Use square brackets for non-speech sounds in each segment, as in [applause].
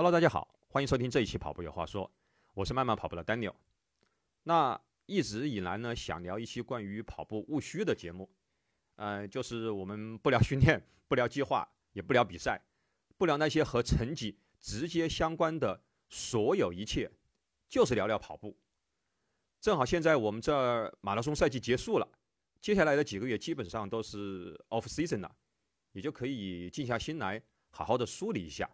Hello，大家好，欢迎收听这一期《跑步有话说》，我是慢慢跑步的 Daniel。那一直以来呢，想聊一期关于跑步务虚的节目，呃，就是我们不聊训练，[laughs] 不聊计划，也不聊比赛，不聊那些和成绩直接相关的所有一切，就是聊聊跑步。正好现在我们这儿马拉松赛季结束了，接下来的几个月基本上都是 off season 了，也就可以静下心来，好好的梳理一下。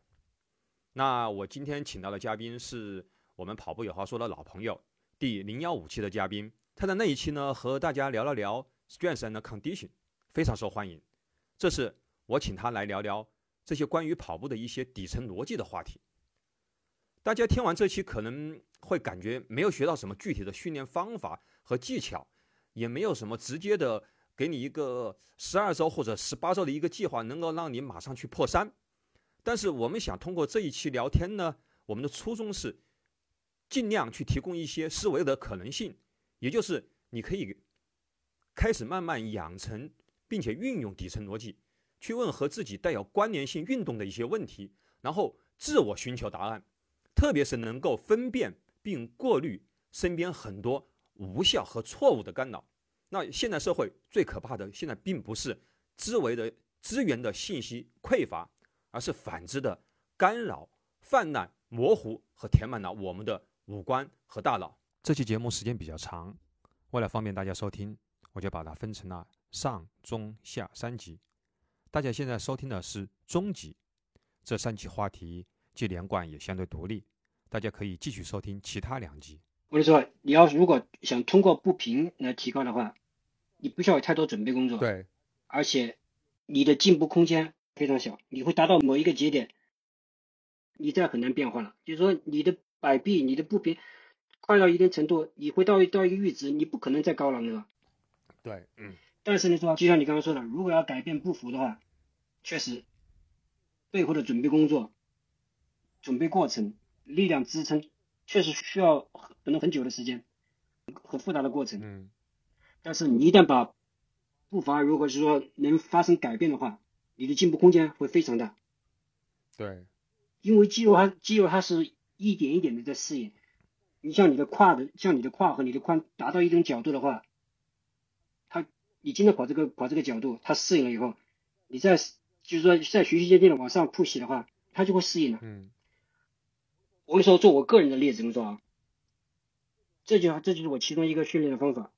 那我今天请到的嘉宾是我们跑步有话说的老朋友，第零幺五期的嘉宾。他在那一期呢和大家聊了聊 strength and condition，非常受欢迎。这次我请他来聊聊这些关于跑步的一些底层逻辑的话题。大家听完这期可能会感觉没有学到什么具体的训练方法和技巧，也没有什么直接的给你一个十二周或者十八周的一个计划，能够让你马上去破三。但是我们想通过这一期聊天呢，我们的初衷是尽量去提供一些思维的可能性，也就是你可以开始慢慢养成，并且运用底层逻辑，去问和自己带有关联性运动的一些问题，然后自我寻求答案，特别是能够分辨并过滤身边很多无效和错误的干扰。那现代社会最可怕的，现在并不是思维的资源的信息匮乏。而是反之的干扰、泛滥、模糊和填满了我们的五官和大脑。这期节目时间比较长，为了方便大家收听，我就把它分成了上、中、下三集。大家现在收听的是中集，这三集话题既连贯也相对独立，大家可以继续收听其他两集。我跟你说，你要如果想通过不平来提高的话，你不需要有太多准备工作，对，而且你的进步空间。非常小，你会达到某一个节点，你再很难变化了。就是说，你的摆臂、你的步频快到一定程度，你会到到一个阈值，你不可能再高了，对吧？对，嗯。但是呢，说就像你刚刚说的，如果要改变步幅的话，确实背后的准备工作、准备过程、力量支撑，确实需要可能很久的时间，很复杂的过程。嗯。但是你一旦把步伐如果是说能发生改变的话，你的进步空间会非常大，对，因为肌肉它肌肉它是一点一点的在适应。你像你的胯的，像你的胯和你的髋达到一种角度的话，它你经常跑这个跑这个角度，它适应了以后，你再就是说在循序渐进的往上 push 的话，它就会适应了。嗯，我跟你说，做我个人的例子，你说啊，这就这就是我其中一个训练的方法。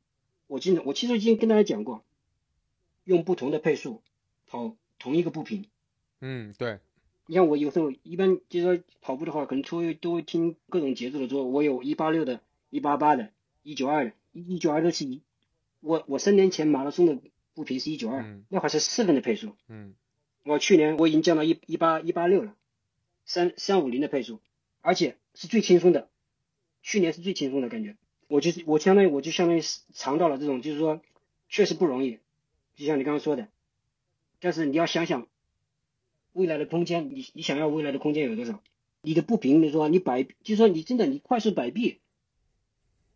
我经常我其实已经跟大家讲过，用不同的配速跑。同一个步频，嗯，对。你像我有时候一般就是说跑步的话，可能都会都会听各种节奏的，说我有一八六的、一八八的、一九二的，一九二都是一。我我三年前马拉松的步频是一九二，那会是四分的配速。嗯。我去年我已经降到一一八一八六了，三三五零的配速，而且是最轻松的。去年是最轻松的感觉，我就是我相当于我就相当于尝到了这种，就是说确实不容易，就像你刚刚说的。但是你要想想未来的空间，你你想要未来的空间有多少？你的步频，你说你摆，就说你真的你快速摆臂，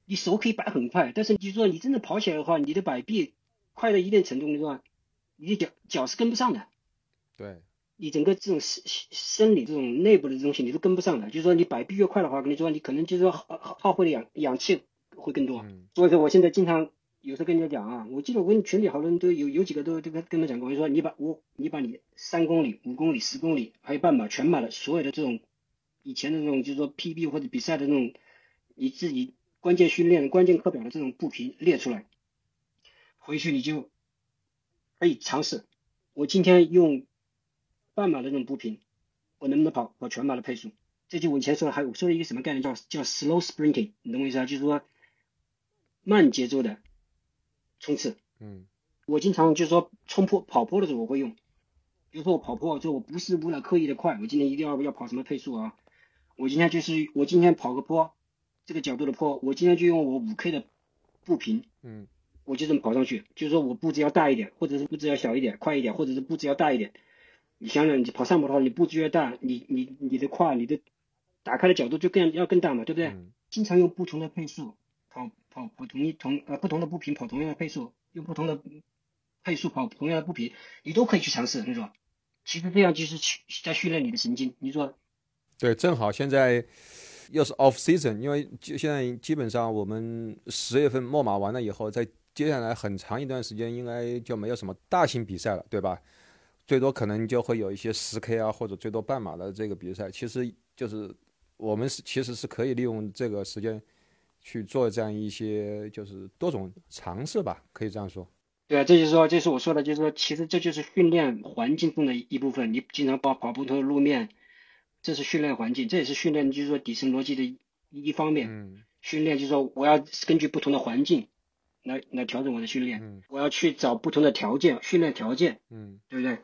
你手可以摆很快，但是你说你真的跑起来的话，你的摆臂快到一定程度，你说你的脚脚是跟不上的。对。你整个这种生生理这种内部的东西你都跟不上的，就是说你摆臂越快的话，跟你说你可能就是说耗耗费的氧氧气会更多。所以说我现在经常。有时候跟人家讲啊，我记得我跟群里好多人都有有几个都都跟跟他讲过，我说你把我你把你三公里、五公里、十公里，还有半马、全马的所有的这种以前的那种就是说 PB 或者比赛的那种你自己关键训练、关键课表的这种步频列出来，回去你就可以尝试。我今天用半马的这种步频，我能不能跑跑全马的配速？这就我以前说的，还有说了一个什么概念，叫叫 slow sprinting，你懂我意思啊？就是说慢节奏的。冲刺，嗯，我经常就是说冲坡跑坡的时候我会用，比如说我跑坡，就我不是为了刻意的快，我今天一定要要跑什么配速啊？我今天就是我今天跑个坡，这个角度的坡，我今天就用我五 K 的步频，嗯，我就这么跑上去，就是说我步子要大一点，或者是步子要小一点，快一点，或者是步子要大一点。你想想，你跑上坡的话，你步子越大，你你你的胯，你的打开的角度就更要更大嘛，对不对？经常用不同的配速跑。跑跑同一同呃不同的步频跑同样的配速，用不同的配速跑同样的步频，你都可以去尝试。你说，其实这样就是去在训练你的神经。你说，对，正好现在又是 off season，因为就现在基本上我们十月份末马完了以后，在接下来很长一段时间应该就没有什么大型比赛了，对吧？最多可能就会有一些十 K 啊，或者最多半马的这个比赛。其实就是我们是其实是可以利用这个时间去做这样一些就是多种尝试吧，可以这样说。对啊，这就是说，这是我说的，就是说，其实这就是训练环境中的一部分。你经常跑跑不同的路面，这是训练环境，这也是训练，就是说底层逻辑的一方面。嗯。训练就是说，我要根据不同的环境来来调整我的训练。嗯。我要去找不同的条件，训练条件。嗯。对不对？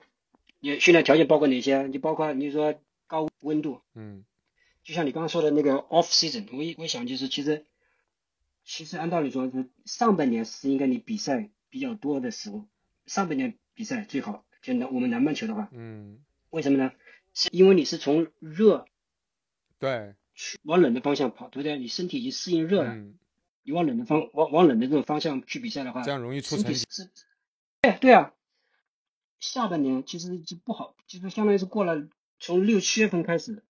你训练条件包括哪些？你包括你说高温度。嗯。就像你刚刚说的那个 off season，我我想就是其实其实按道理说是上半年是应该你比赛。比较多的时候，上半年比赛最好，就南我们南半球的话，嗯，为什么呢？是因为你是从热，对，去往冷的方向跑，对不对？你身体已经适应热了，嗯，你往冷的方往往冷的这种方向去比赛的话，这样容易出成绩。是，对对啊，下半年其实就不好，就是相当于是过了从六七月份开始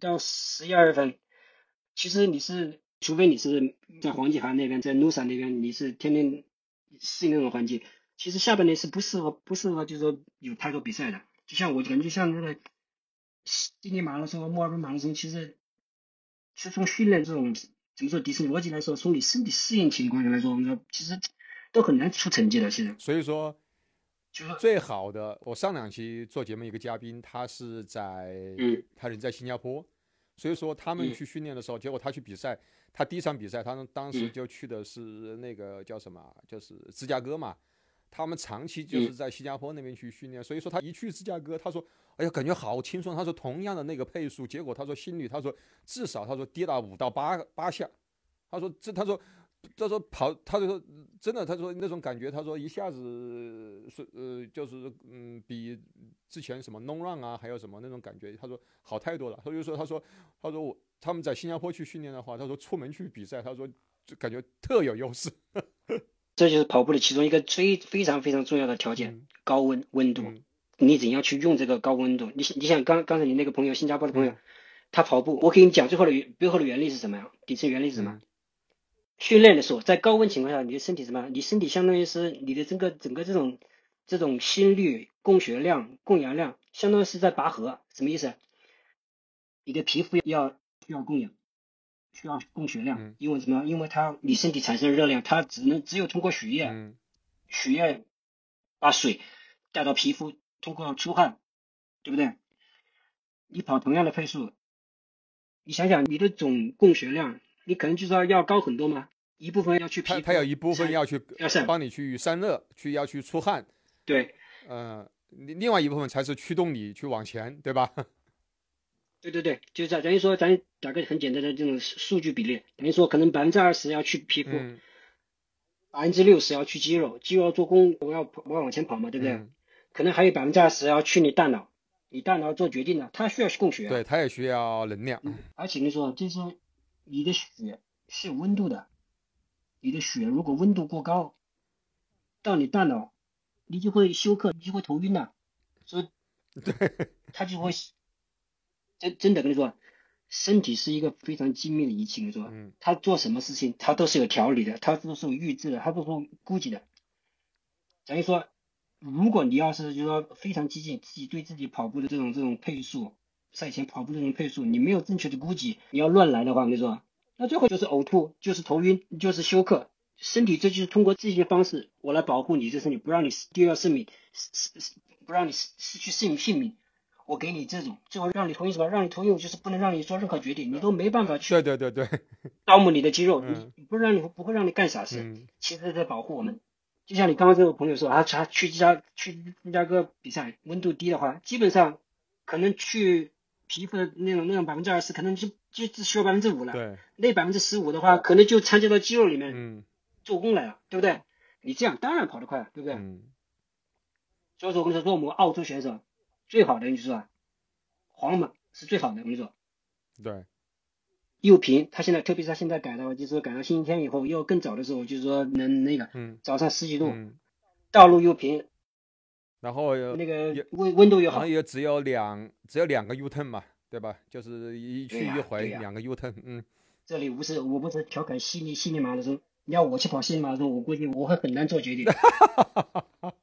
到十一二月份，其实你是除非你是在黄继涵那边，在 Nusa 那边，你是天天。适应那种环境，其实下半年是不适合不适合，就是说有太多比赛的。就像我感觉，像那个悉尼马拉松和、墨尔本马拉松，其实是从训练这种怎么说底层逻辑来说，从你身体适应情况下来说，我们说其实都很难出成绩的。其实，所以说，就是最好的。我上两期做节目一个嘉宾，他是在，嗯，他人在新加坡，所以说他们去训练的时候，结果他去比赛。他第一场比赛，他当时就去的是那个叫什么，就是芝加哥嘛。他们长期就是在新加坡那边去训练，所以说他一去芝加哥，他说：“哎呀，感觉好轻松。”他说：“同样的那个配速，结果他说心率，他说至少他说跌到五到八八下。”他说：“这他说。”他说跑，他就说真的，他说那种感觉，他说一下子是呃，就是嗯，比之前什么 long run 啊，还有什么那种感觉，他说好太多了。他就说，他说，他说我他们在新加坡去训练的话，他说出门去比赛，他说就感觉特有优势。[laughs] 这就是跑步的其中一个最非常非常重要的条件，高温温度。你怎样去用这个高温度？你你想刚刚才你那个朋友，新加坡的朋友，他跑步，我给你讲最后的背后的原理是什么呀？底层原理是什么？训练的时候，在高温情况下，你的身体什么？你身体相当于是你的整个整个这种这种心率、供血量、供氧量，相当于是在拔河。什么意思？你的皮肤要需要供氧，需要供血量，因为什么？因为它你身体产生热量，它只能只有通过血液，血液把水带到皮肤，通过出汗，对不对？你跑同样的配速，你想想你的总供血量。你可能就说要高很多吗？一部分要去，他他有一部分要去要帮你去散热，去要去出汗。对，嗯，另外一部分才是驱动你去往前，对吧？对对对，就在等于说咱打个很简单的这种数据比例，等于说可能百分之二十要去皮肤，百分之六十要去肌肉，肌肉做工我要我要往前跑嘛，对不对？可能还有百分之二十要去你大脑，你大脑做决定的，它需要供血，对，它也需要能量。而且你说就是。你的血是有温度的，你的血如果温度过高，到你大脑，你就会休克，你就会头晕的，所以，对，它就会，真真的跟你说，身体是一个非常精密的仪器，跟你说，他做什么事情，他都是有条理的，他都是有预知的，他都是有估计的。等于说，如果你要是就说非常激进，自己对自己跑步的这种这种配速。赛前跑步这种配速，你没有正确的估计，你要乱来的话，我跟你说，那最后就是呕吐，就是头晕，就是休克。身体这就是通过这些方式，我来保护你这身体，不让你丢掉生命，不让你失失去性性命。我给你这种，最后让你同意什么？让你同意，我，就是不能让你做任何决定，你都没办法去。对对对对，招募你的肌肉，你不是让你不会让你干傻事，其实在保护我们。就像你刚刚这个朋友说，他他去芝加去芝加哥比赛，温度低的话，基本上可能去。皮肤的那种那种百分之二十，可能就就只需要百分之五了。对，那百分之十五的话，可能就参加到肌肉里面做工来了，对不对？你这样当然跑得快，对不对？嗯。所以说，我跟你说，我们澳洲选手最好的就是啊，黄马是最好的，我跟你说。对。又平，他现在特别是他现在改到就是改到星期天以后，又更早的时候，就是说能那个嗯早上十几度，道路又平。然后那个温温度又好，也只有两只有两个 U turn 嘛，对吧？就是一去一回两个 U turn，嗯。[laughs] 这里不是我不是调侃悉尼悉尼马拉松，你要我去跑悉尼马拉松，我估计我会很难做决定。[laughs]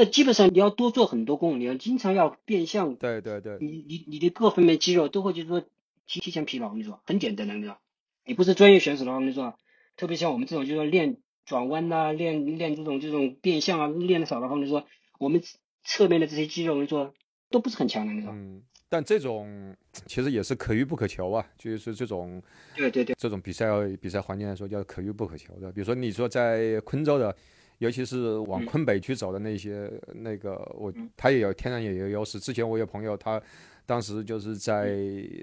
那基本上你要多做很多功，你要经常要变向。对对对。你你你的各方面肌肉都会就是说提提前疲劳，我跟你说很简单的，你知道？你不是专业选手的话，我跟你说，特别像我们这种就是说练转弯呐，练练这种这种变向啊，练的少的话，我跟你说我们侧面的这些肌肉，我跟你说都不是很强的，你说。嗯。但这种其实也是可遇不可求啊，就是这种，对对对，这种比赛比赛环境来说叫可遇不可求的。比如说你说在昆州的，尤其是往昆北去走的那些，那个我他也有天然也有优势。之前我有朋友，他当时就是在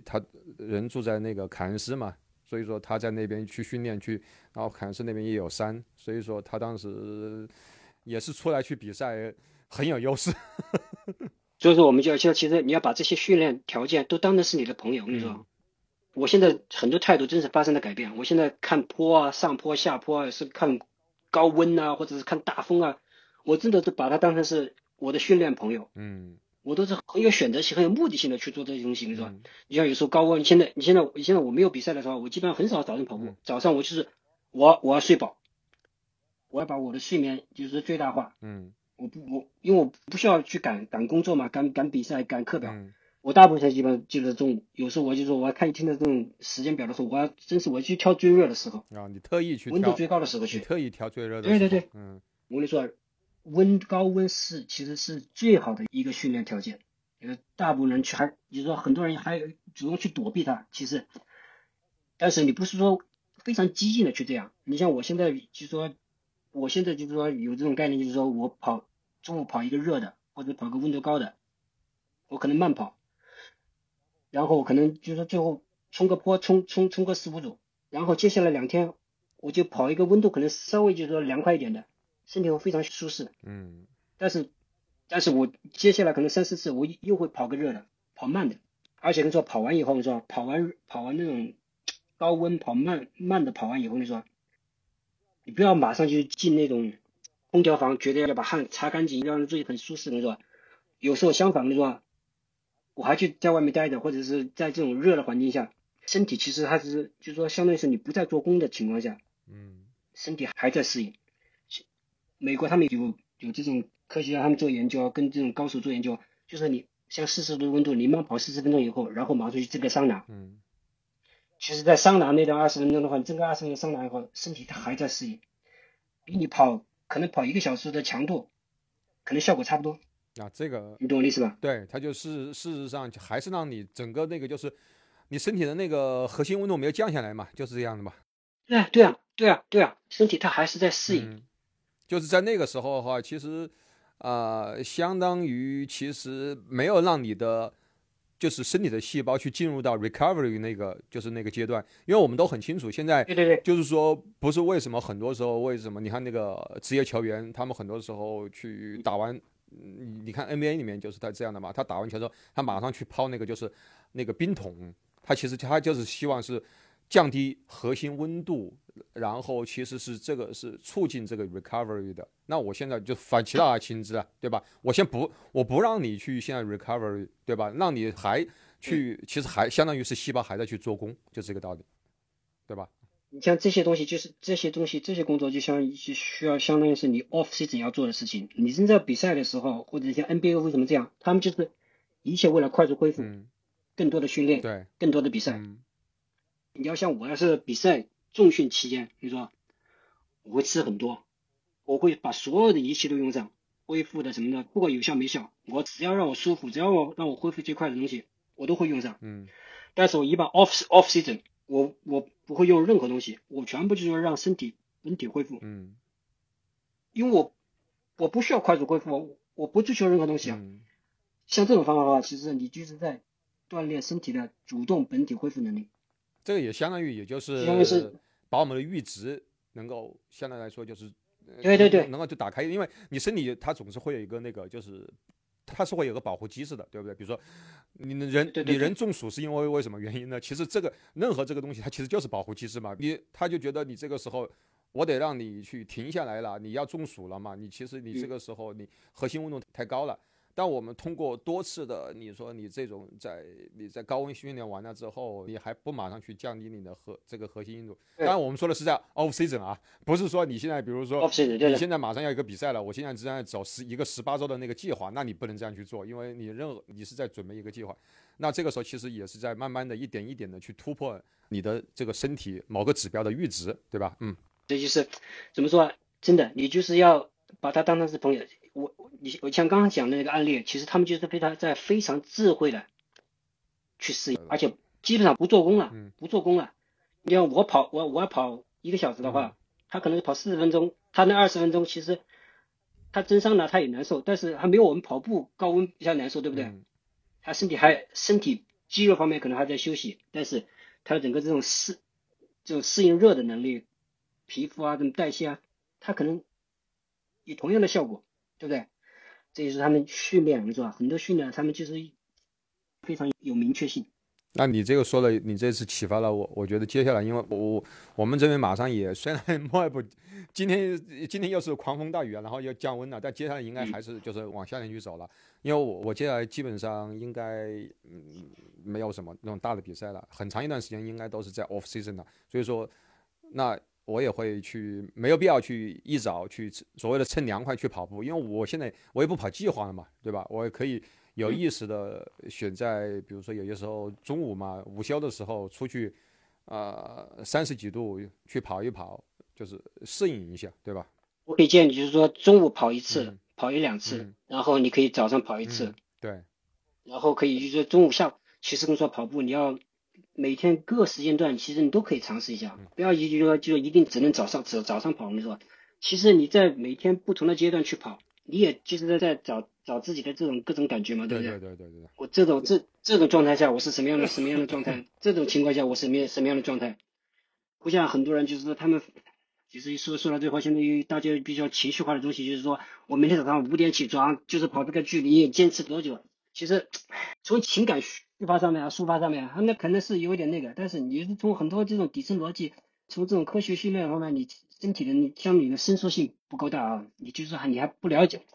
他人住在那个凯恩斯嘛，所以说他在那边去训练去，然后凯恩斯那边也有山，所以说他当时也是出来去比赛很有优势。所以说，我们就要，其实你要把这些训练条件都当成是你的朋友。我跟你说，我现在很多态度真是发生了改变。我现在看坡啊，上坡下坡啊，是看高温啊，或者是看大风啊，我真的是把它当成是我的训练朋友。嗯，我都是很有选择性、很有目的性的去做这些东西，你说，你像有时候高温，现在你现在现在我没有比赛的时候，我基本上很少早晨跑步。早上我就是我我要睡饱，我要把我的睡眠就是最大化。嗯。我不我因为我不需要去赶赶工作嘛，赶赶比赛赶课表，我大部分时间基本就是中午。有时候我就说我要看一天的这种时间表的时候，我要真是我去挑最热的时候啊，你特意去温度最高的时候去，特意挑最热的。对对对，嗯，我跟你说，温高温是其实是最好的一个训练条件。呃，大部分人去还就是说很多人还主动去躲避它，其实，但是你不是说非常激进的去这样。你像我现在就说。我现在就是说有这种概念，就是说我跑中午跑一个热的，或者跑个温度高的，我可能慢跑，然后可能就是说最后冲个坡，冲冲冲个四五组，然后接下来两天我就跑一个温度可能稍微就是说凉快一点的，身体会非常舒适。嗯。但是，但是我接下来可能三四次我又会跑个热的，跑慢的，而且跟你说跑完以后，你说跑完跑完那种高温跑慢慢的跑完以后，你说。你不要马上就进那种空调房，觉得要把汗擦干净，让自己很舒适，你说？有时候相反，你说？我还去在外面待着，或者是在这种热的环境下，身体其实它是就是说，相当于是你不在做工的情况下，嗯，身体还在适应。美国他们有有这种科学家，他们做研究，跟这种高手做研究，就是你像四十度温度，你慢跑四十分钟以后，然后马上去这个桑拿，嗯。其实，在桑拿那段二十分钟的话，你整个二十分钟桑拿以后，身体它还在适应，比你跑可能跑一个小时的强度，可能效果差不多。啊，这个你懂我意思吧？对，它就是事实上还是让你整个那个就是你身体的那个核心温度没有降下来嘛，就是这样的嘛。对啊，对啊，对啊，对啊，身体它还是在适应。就是在那个时候的话，其实啊，相当于其实没有让你的。就是身体的细胞去进入到 recovery 那个，就是那个阶段，因为我们都很清楚，现在对对对，就是说不是为什么很多时候为什么你看那个职业球员，他们很多时候去打完，你看 NBA 里面就是他这样的嘛，他打完球之后，他马上去抛那个就是那个冰桶，他其实他就是希望是降低核心温度。然后其实是这个是促进这个 recovery 的，那我现在就反其道而行之啊，对吧？我先不，我不让你去现在 recovery，对吧？让你还去，其实还相当于是细胞还在去做工，就这个道理，对吧？你像这些东西，就是这些东西，这些工作就相就需要相当于是你 off season 要做的事情。你正在比赛的时候，或者像 NBA 为什么这样？他们就是一切为了快速恢复，更多的训练，对，更多的比赛。你要像我要是比赛。重训期间，你说我会吃很多，我会把所有的仪器都用上，恢复的什么的，不管有效没效，我只要让我舒服，只要我让我恢复最快的东西，我都会用上。嗯，但是我一般 off off season，我我不会用任何东西，我全部就是让身体本体恢复。嗯，因为我我不需要快速恢复，我我不追求任何东西啊。像这种方法的话，其实你就是在锻炼身体的主动本体恢复能力。这个也相当于，也就是把我们的阈值能够相对来说就是，对对对，能够就打开，因为你身体它总是会有一个那个，就是它是会有个保护机制的，对不对？比如说，你人你人中暑是因为为什么原因呢？其实这个任何这个东西它其实就是保护机制嘛。你他就觉得你这个时候我得让你去停下来了，你要中暑了嘛？你其实你这个时候你核心温度太高了。但我们通过多次的，你说你这种在你在高温训练完了之后，你还不马上去降低你的核这个核心硬度。当然，我们说的是在 off season 啊，不是说你现在比如说你现在马上要一个比赛了，我现在正在走十一个十八周的那个计划，那你不能这样去做，因为你任何你是在准备一个计划。那这个时候其实也是在慢慢的一点一点的去突破你的这个身体某个指标的阈值，对吧？嗯，这就是怎么说啊？真的，你就是要把他当成是朋友。我你我像刚刚讲的那个案例，其实他们就是非常在非常智慧的去适应，而且基本上不做工了，不做工了。你像我跑我我要跑一个小时的话，他可能跑四十分钟，他那二十分钟其实他增伤了他也难受，但是还没有我们跑步高温比较难受，对不对？他身体还身体肌肉方面可能还在休息，但是他的整个这种适这种适应热的能力，皮肤啊这种代谢啊，他可能以同样的效果。对不对？这也是他们训练，你说很多训练他们就是非常有明确性。那你这个说了，你这次启发了我。我觉得接下来，因为我我们这边马上也虽然 [laughs] 墨尔本今天今天又是狂风大雨啊，然后又降温了，但接下来应该还是就是往夏天去走了。因为我我接下来基本上应该嗯没有什么那种大的比赛了，很长一段时间应该都是在 off season 的。所以说那。我也会去，没有必要去一早去所谓的趁凉快去跑步，因为我现在我也不跑计划了嘛，对吧？我也可以有意识的选在，比如说有些时候中午嘛，午休的时候出去，呃，三十几度去跑一跑，就是适应一下，对吧？我可以建议就是说中午跑一次，跑一两次，然后你可以早上跑一次，对，然后可以就是说中午下午，其实跟说跑步你要。每天各时间段，其实你都可以尝试一下，不要一就说就一定只能早上早早上跑，你说，其实你在每天不同的阶段去跑，你也就是在在找找自己的这种各种感觉嘛，对不对？对对对对对。我这种这这种状态下，我是什么样的什么样的状态？[coughs] 这种情况下，我什么什么样的状态？不像很多人就是说他们，其实说说到最后，现在大家比较情绪化的东西，就是说我每天早上五点起床，就是跑这个距离，坚持多久？其实从情感抒发上面啊，书法上面，那可能是有一点那个，但是你是从很多这种底层逻辑，从这种科学训练方面，你身体的你像你的伸缩性不够大啊，你就是还你还不了解，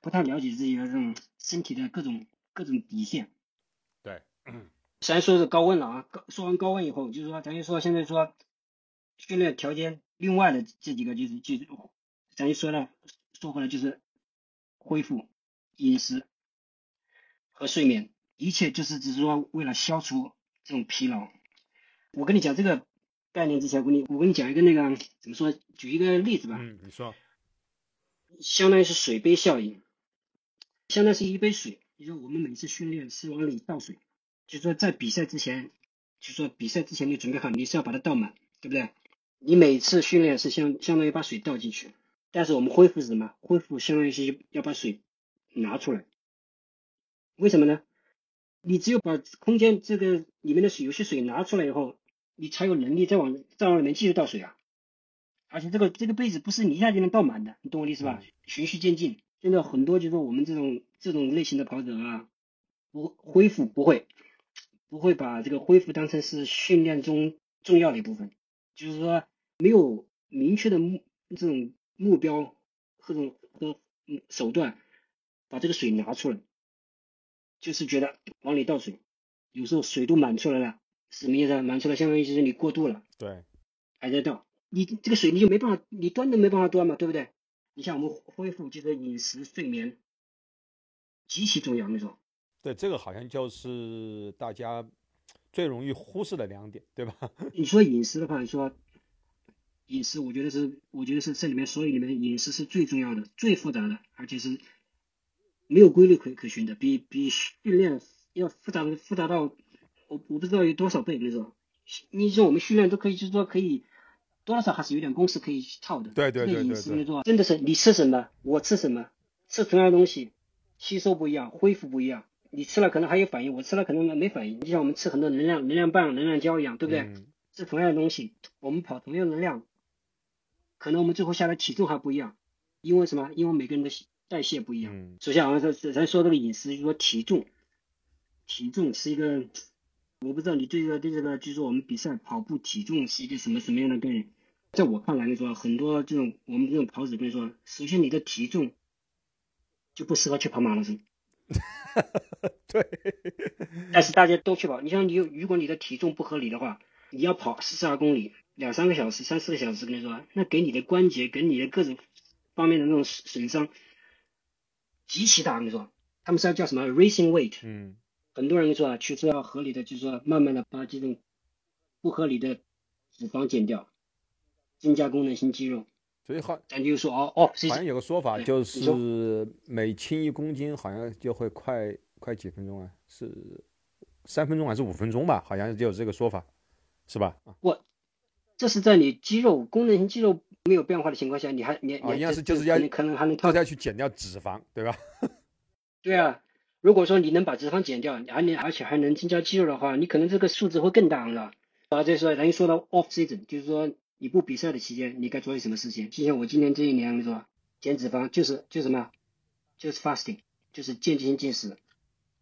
不太了解自己的这种身体的各种各种底线。对，先说是高温了啊，高说完高温以后，就是说咱就说现在说训练条件，另外的这几个就是就咱就说了，说回来就是恢复饮食。和睡眠，一切就是只是说为了消除这种疲劳。我跟你讲这个概念之前，我跟你我跟你讲一个那个怎么说？举一个例子吧。嗯，你说。相当于是水杯效应，相当于是一杯水。你说我们每次训练是往里倒水，就说在比赛之前，就说比赛之前你准备好，你是要把它倒满，对不对？你每次训练是相相当于把水倒进去，但是我们恢复是什么？恢复相当于是要把水拿出来。为什么呢？你只有把空间这个里面的水有些水拿出来以后，你才有能力再往再往里面继续倒水啊。而且这个这个杯子不是你一下就能倒满的，你懂我意思吧？循序渐进。现在很多就是说我们这种这种类型的跑者啊，不恢复不会不会把这个恢复当成是训练中重要的一部分，就是说没有明确的目这种目标或者和手段把这个水拿出来。就是觉得往里倒水，有时候水都满出来了，什么意思？满出来相当于就是你过度了。对，还在倒，你这个水你就没办法，你端都没办法端嘛，对不对？你像我们恢复就是饮食、睡眠极其重要那种。对，这个好像就是大家最容易忽视的两点，对吧？[laughs] 你说饮食的话，你说饮食，我觉得是，我觉得是这里面所有里面饮食是最重要的、最复杂的，而且是。没有规律可可循的，比比训练要复杂复杂到我我不知道有多少倍。你说，你说我们训练都可以，就是说可以多多少还是有点公式可以套的。对对对对对。饮食说真的是你吃什么，我吃什么，吃同样的东西，吸收不一样，恢复不一样。你吃了可能还有反应，我吃了可能没反应。就像我们吃很多能量能量棒、能量胶一样，对不对？吃同样的东西，我们跑同样的量，可能我们最后下来体重还不一样，因为什么？因为每个人的。代谢不一样。首先，我说咱说这个饮食，就说体重，体重是一个，我不知道你对这个对这个，就是说我们比赛跑步体重是一个什么什么样的概念？在我看来，你说很多这种我们这种跑者跟你说，首先你的体重就不适合去跑马拉松。[laughs] 对。但是大家都去跑，你像你如果你的体重不合理的话，你要跑四十二公里，两三个小时、三四个小时，跟你说，那给你的关节、给你的各种方面的那种损伤极其大。跟你说，他们是要叫什么 racing weight？嗯。很多人说啊，去说要合理的，就是说慢慢的把这种不合理的脂肪减掉，增加功能性肌肉。所以好，咱就说哦哦，好像有个说法就是每轻一公斤好像就会快快几分钟啊，是三分钟还是五分钟吧？好像就有这个说法，是吧？不，这是在你肌肉功能性肌肉没有变化的情况下，你还你你应该是就是要可能还能靠下去减掉脂肪，对吧？[laughs] 对啊。如果说你能把脂肪减掉，而你而且还能增加肌肉的话，你可能这个数值会更大，是吧？啊，再说，咱一说到 off season，就是说你不比赛的期间，你该做些什么事情？就像我今年这一年，你说减脂肪就是就什么，就是 fasting，就是间歇性进食。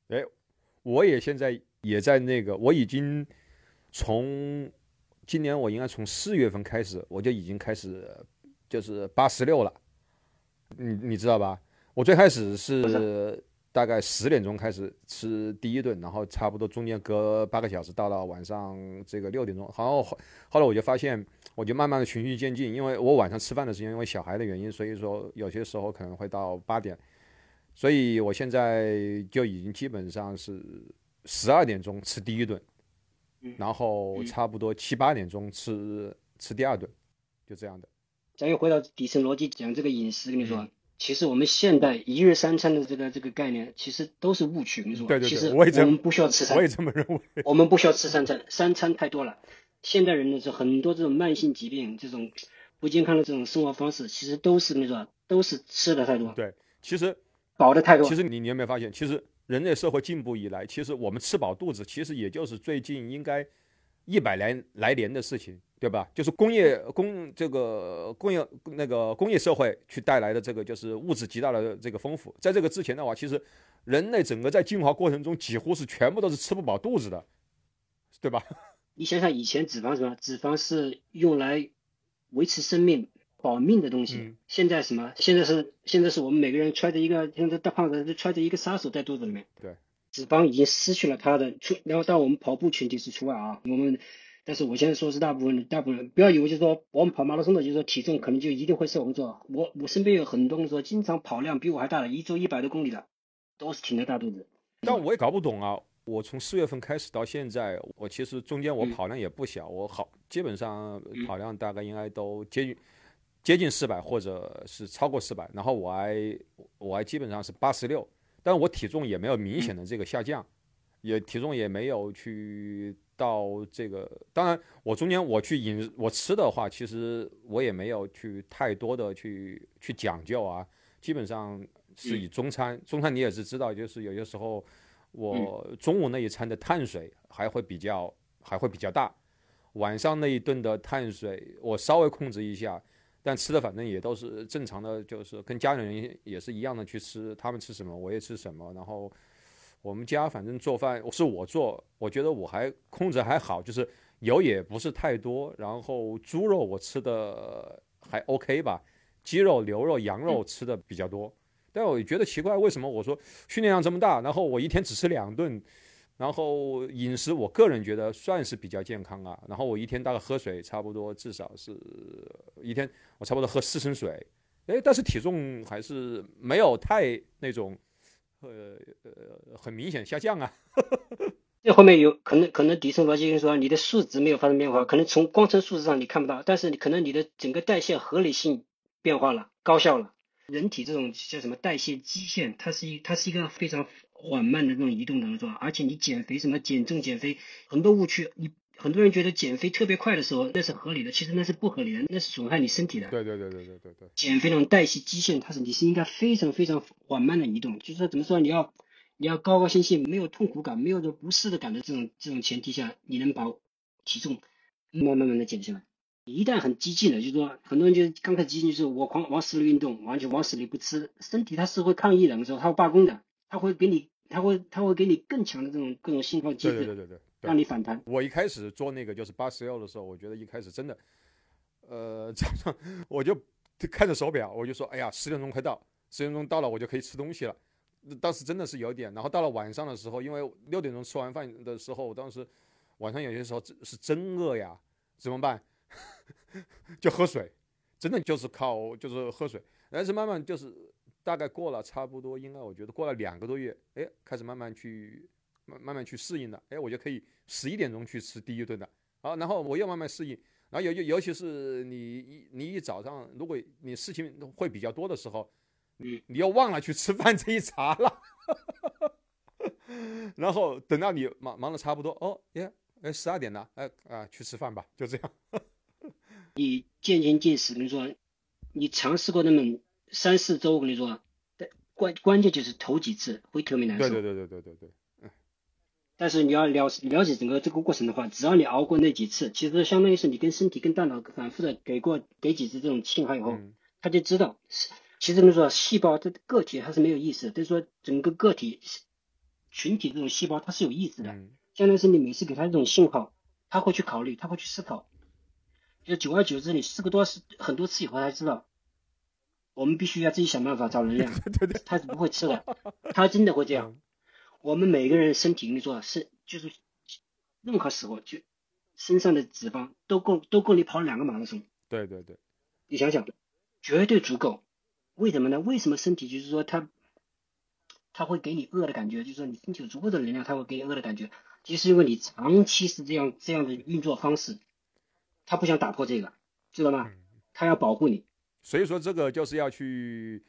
哎，我也现在也在那个，我已经从今年我应该从四月份开始，我就已经开始就是八十六了，你你知道吧？我最开始是。大概十点钟开始吃第一顿，然后差不多中间隔八个小时，到了晚上这个六点钟，然后后来我就发现，我就慢慢的循序渐进，因为我晚上吃饭的时间，因为小孩的原因，所以说有些时候可能会到八点，所以我现在就已经基本上是十二点钟吃第一顿，然后差不多七八点钟吃吃第二顿，就这样的。咱又回到底层逻辑讲这个饮食，跟你说。其实我们现代一日三餐的这个这个概念，其实都是误区。你说，对对对，我们不需要吃三餐，我也这么认为。我们不需要吃三餐，三餐太多了。现代人的是很多这种慢性疾病、这种不健康的这种生活方式，其实都是你说都是吃的太多。对，其实饱的太多。其实你你有没有发现，其实人类社会进步以来，其实我们吃饱肚子，其实也就是最近应该一百来来年的事情。对吧？就是工业工这个工业那个工业社会去带来的这个就是物质极大的这个丰富。在这个之前的话，其实人类整个在进化过程中几乎是全部都是吃不饱肚子的，对吧？[laughs] 你想想以前脂肪什么？脂肪是用来维持生命、保命的东西。现在什么？现在是现在是我们每个人揣着一个像这大胖子揣着一个杀手在肚子里面。对，脂肪已经失去了它的出，然后到我们跑步群体是除外啊，我们。但是我现在说是大部分，大部分不要以为就是说我们跑马拉松的，就是说体重可能就一定会受我们做。我我身边有很多说经常跑量比我还大的，一周一百多公里的，都是挺着大肚子。但我也搞不懂啊，我从四月份开始到现在，我其实中间我跑量也不小，我好基本上跑量大概应该都接近接近四百或者是超过四百，然后我还我还基本上是八十六，但是我体重也没有明显的这个下降，也体重也没有去。到这个，当然，我中间我去饮我吃的话，其实我也没有去太多的去去讲究啊，基本上是以中餐，中餐你也是知道，就是有些时候我中午那一餐的碳水还会比较还会比较大，晚上那一顿的碳水我稍微控制一下，但吃的反正也都是正常的，就是跟家里人也是一样的去吃，他们吃什么我也吃什么，然后。我们家反正做饭是我做，我觉得我还控制还好，就是油也不是太多，然后猪肉我吃的还 OK 吧，鸡肉、牛肉、羊肉吃的比较多。但我觉得奇怪，为什么我说训练量这么大，然后我一天只吃两顿，然后饮食我个人觉得算是比较健康啊。然后我一天大概喝水差不多至少是一天我差不多喝四升水，哎，但是体重还是没有太那种。呃呃，很明显下降啊。[laughs] 这后面有可能可能底层逻辑就是说，你的数值没有发生变化，可能从光从数字上你看不到，但是你可能你的整个代谢合理性变化了，高效了。人体这种叫什么代谢基线，它是一它是一个非常缓慢的这种移动的，是吧？而且你减肥什么减重减肥很多误区，你。很多人觉得减肥特别快的时候，那是合理的，其实那是不合理的，那是损害你身体的。对对对对对对对。减肥那种代谢基线，它是你是应该非常非常缓慢的移动，就是说怎么说，你要你要高高兴兴，没有痛苦感，没有这不适的感的这种这种前提下，你能把体重慢慢慢的减下来。一旦很激进的，就是说很多人就刚开始激进，就是我狂往死里运动，完全往死里不吃，身体它是会抗议的，时候它会罢工的，它会给你，它会它会给你更强的这种各种信号机制。对对对对。让你反弹。我一开始做那个就是八十六的时候，我觉得一开始真的，呃，[laughs] 早上我就看着手表，我就说，哎呀，十点钟快到，十点钟到了，我就可以吃东西了。当时真的是有点。然后到了晚上的时候，因为六点钟吃完饭的时候，我当时晚上有些时候是真饿呀，怎么办？[laughs] 就喝水，真的就是靠就是喝水。但是慢慢就是大概过了差不多，应该我觉得过了两个多月，哎，开始慢慢去慢慢慢去适应了。哎，我就可以十一点钟去吃第一顿的。好，然后我又慢慢适应。然后尤尤尤其是你一你一早上，如果你事情会比较多的时候，你你又忘了去吃饭这一茬了。[laughs] 然后等到你忙忙的差不多，哦耶，哎十二点了，哎啊去吃饭吧，就这样。[laughs] 你渐进进食，跟你说，你尝试过那么三四周，我跟你说，关关键就是头几次会特别难受。对对对对对对对。但是你要了了解整个这个过程的话，只要你熬过那几次，其实相当于是你跟身体、跟大脑反复的给过给几次这种信号以后，他就知道，其实跟你说，细胞这个体它是没有意识，就是说整个个体群体这种细胞它是有意识的，相当于是你每次给它这种信号，它会去考虑，它会去思考。就久而久之，你试过多次很多次以后，才知道，我们必须要自己想办法找能量。[laughs] 对对，他是不会吃的，他真的会这样。我们每个人身体，你说是就是任何时候，就身上的脂肪都够都够你跑两个马拉松。对对对，你想想，绝对足够。为什么呢？为什么身体就是说它，它会给你饿的感觉？就是说你身体有足够的能量，它会给你饿的感觉，就是因为你长期是这样这样的运作方式。它不想打破这个，知道吗？它要保护你，所以说这个就是要去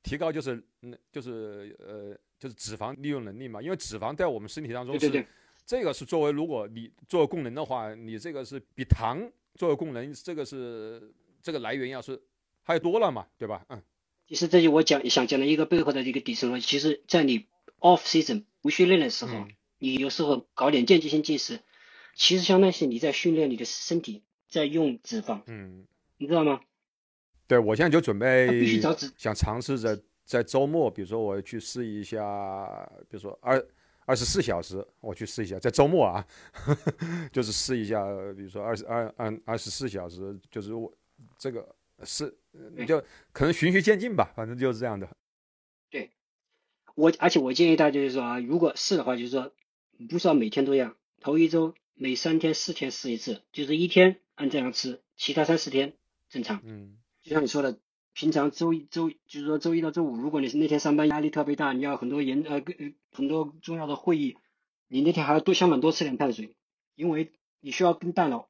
提高，就是嗯，就是呃，就是脂肪利用能力嘛。因为脂肪在我们身体当中是这个是作为如果你作为功能的话，你这个是比糖作为功能，这个是这个来源要是还多了嘛，对吧？嗯。其实这就我讲想讲的一个背后的一个底层逻辑，其实在你 off season 不训练的时候，你有时候搞点间歇性进食，其实相当于是你在训练你的身体。在用脂肪，嗯，你知道吗？对，我现在就准备想尝试着在周末，比如说我去试一下，比如说二二十四小时，我去试一下，在周末啊，[laughs] 就是试一下，比如说二十二二二十四小时，就是我这个是就可能循序渐进吧，反正就是这样的。对，我而且我建议大家就是说啊，如果试的话，就是说不是要每天都要，头一周每三天四天试一次，就是一天。按这样吃，其他三四天正常。嗯，就像你说的，平常周一周就是说周一到周五，如果你是那天上班压力特别大，你要很多严呃很多重要的会议，你那天还要多相反多吃点碳水，因为你需要跟大脑，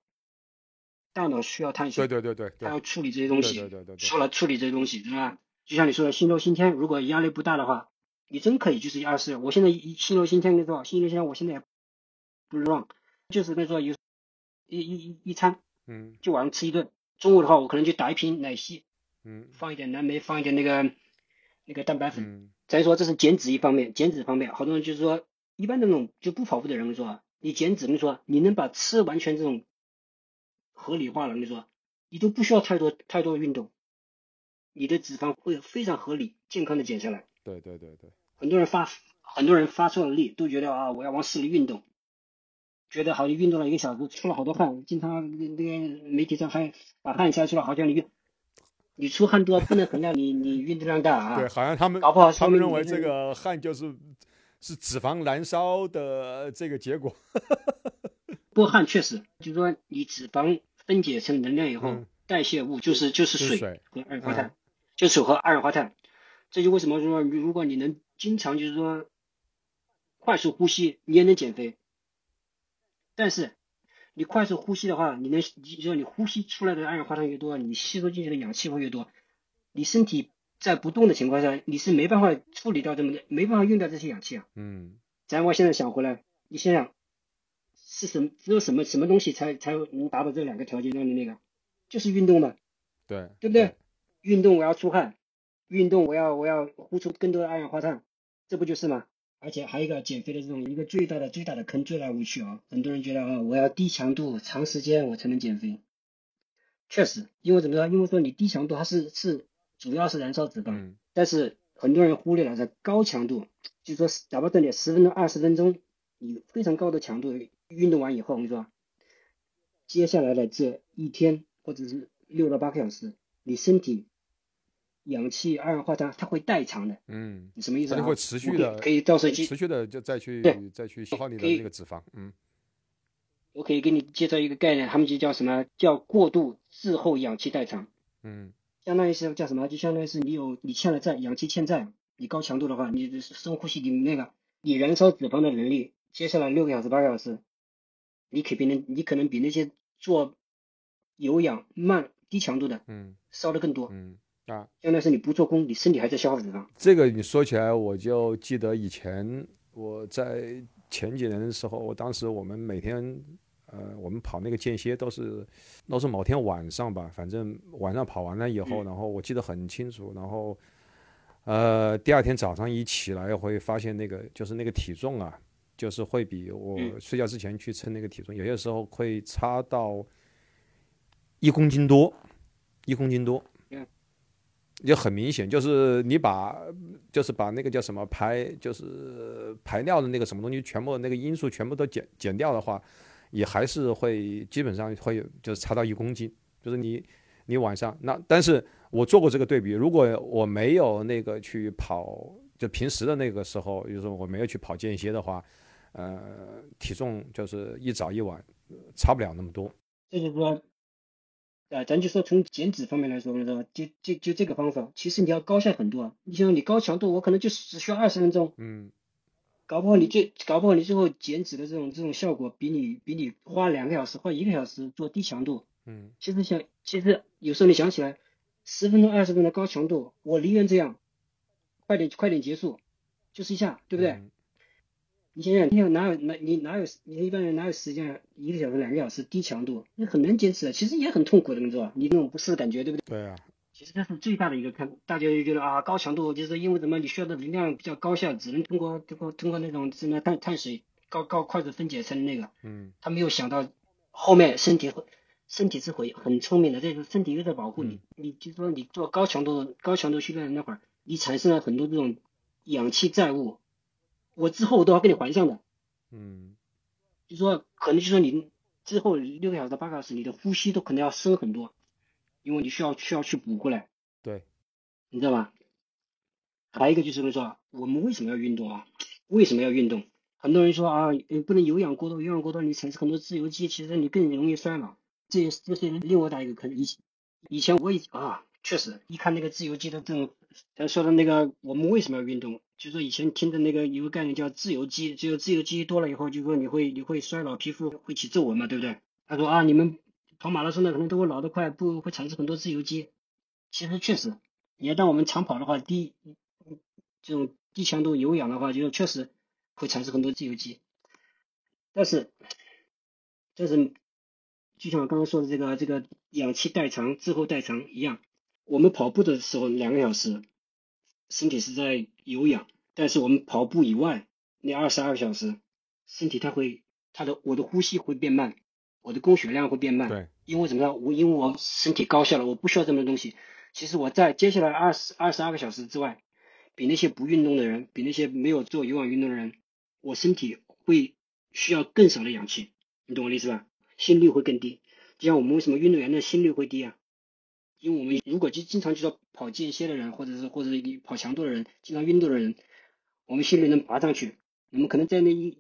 大脑需要碳水。对对对对。它要处理这些东西。对对对对。说了处理这些东西，是吧？就像你说的，心漏心天，如果压力不大的话，你真可以就是二十。我现在一心漏心天，跟你说，心漏心天，我现在也不 wrong，就是跟你说有一一一一餐。嗯，就晚上吃一顿，中午的话我可能就打一瓶奶昔，嗯，放一点蓝莓，放一点那个那个蛋白粉。嗯，再说这是减脂一方面，减脂方面，好多人就是说，一般的那种就不跑步的人说，你减脂，你说你能把吃完全这种合理化了，你说你都不需要太多太多的运动，你的脂肪会非常合理健康的减下来。对对对对，很多人发很多人发错了力，都觉得啊我要往死里运动。觉得好像运动了一个小时，出了好多汗，经常那个媒体上还把汗晒出来，好像你你出汗多不能衡量你你运动量大啊。对，好像他们搞不好他们认为这个汗就是是脂肪燃烧的这个结果。[laughs] 不汗确实，就是说你脂肪分解成能量以后，代谢物就是就是水和二氧化碳，就水和二氧化碳。这就为什么说如果你能经常就是说快速呼吸，你也能减肥。但是，你快速呼吸的话，你能，你说你呼吸出来的二氧化碳越多，你吸收进去的氧气会越多。你身体在不动的情况下，你是没办法处理掉这么的，没办法用掉这些氧气啊。嗯。咱我现在想回来，你想想，是什么？只有什么什么东西才才能达到这两个条件让你那个？就是运动嘛。对。对不对？运动我要出汗，运动我要我要呼出更多的二氧化碳，这不就是吗？而且还有一个减肥的这种一个最大的最大的坑，最大误区啊！很多人觉得啊，我要低强度、长时间我才能减肥。确实，因为怎么说？因为说你低强度它是是主要是燃烧脂肪，但是很多人忽略了在高强度，就是说哪怕这里十分钟、二十分钟，你非常高的强度运动完以后，你说接下来的这一天或者是六到八个小时，你身体氧气、二氧化碳，它会代偿的。嗯，什么意思啊？它就会持续的，可以到时候持续的就再去再去消耗你的那个脂肪。嗯，我可以给你介绍一个概念，他们就叫什么叫过度滞后氧气代偿。嗯，相当于是叫什么？就相当于是你有你欠了债，氧气欠债，你高强度的话，你深呼吸，你那个你燃烧脂肪的能力，接下来六个小时、八个小时，你可比那，你可能比那些做有氧慢低强度的，嗯，烧的更多。嗯啊，相当于是你不做工，你身体还在消耗脂肪。这个你说起来，我就记得以前我在前几年的时候，我当时我们每天。呃，我们跑那个间歇都是都是某天晚上吧，反正晚上跑完了以后，然后我记得很清楚，然后呃第二天早上一起来会发现那个就是那个体重啊，就是会比我睡觉之前去称那个体重，有些时候会差到一公斤多，一公斤多，就很明显，就是你把就是把那个叫什么排就是排尿的那个什么东西全部那个因素全部都减减掉的话。也还是会基本上会有就是差到一公斤，就是你你晚上那，但是我做过这个对比，如果我没有那个去跑，就平时的那个时候，就是我没有去跑间歇的话，呃，体重就是一早一晚差不了那么多。这就是说，啊，咱就说从减脂方面来说，是吧？就就就这个方法，其实你要高效很多。你像你高强度，我可能就只需要二十分钟。嗯。搞不好你最搞不好你最后减脂的这种这种效果，比你比你花两个小时花一个小时做低强度，嗯，其实想其实有时候你想起来，十分钟二十分钟高强度，我宁愿这样，快点快点结束，就是一下，对不对？你想想，你哪有哪你哪有你一般人哪有时间一个小时两个小时低强度，你很难坚持的，其实也很痛苦的，你知道吧？你那种不适的感觉，对不对？对啊。其实这是最大的一个坑，大家就觉得啊，高强度就是因为什么？你需要的能量比较高效，只能通过通过通过那种什么碳碳水高高快速分解成那个。嗯。他没有想到后面身体会身体是会很聪明的，这个身体又在保护你。你就说你做高强度高强度训练的那会儿，你产生了很多这种氧气债务，我之后都要给你还上的。嗯。就说可能就说你之后六个小时到八个小时，你的呼吸都可能要深很多。因为你需要需要去补过来，对，你知道吧？还有一个就是说，我们为什么要运动啊？为什么要运动？很多人说啊，你不能有氧过多，有氧过多你产生很多自由基，其实你更容易衰老。这也这是另外的一个可能。以以前我也啊，确实一看那个自由基的这种，他说的那个我们为什么要运动？就说以前听的那个有个概念叫自由基，只有自由基多了以后，就说你会你会衰老，皮肤会起皱纹嘛，对不对？他说啊，你们。跑马拉松的可能都会老得快，不会产生很多自由基。其实确实，你要当我们长跑的话，低这种低强度有氧的话，就确实会产生很多自由基。但是，但是就像我刚刚说的这个这个氧气代偿、滞后代偿一样，我们跑步的时候两个小时，身体是在有氧，但是我们跑步以外那二十二个小时，身体它会它的我的呼吸会变慢。我的供血量会变慢，对，因为怎么样？我因为我身体高效了，我不需要这么多东西。其实我在接下来二十二十二个小时之外，比那些不运动的人，比那些没有做有氧运动的人，我身体会需要更少的氧气，你懂我的意思吧？心率会更低。就像我们为什么运动员的心率会低啊？因为我们如果就经常去做跑间歇的人，或者是或者是跑强度的人，经常运动的人，我们心率能爬上去。我们可能在那一。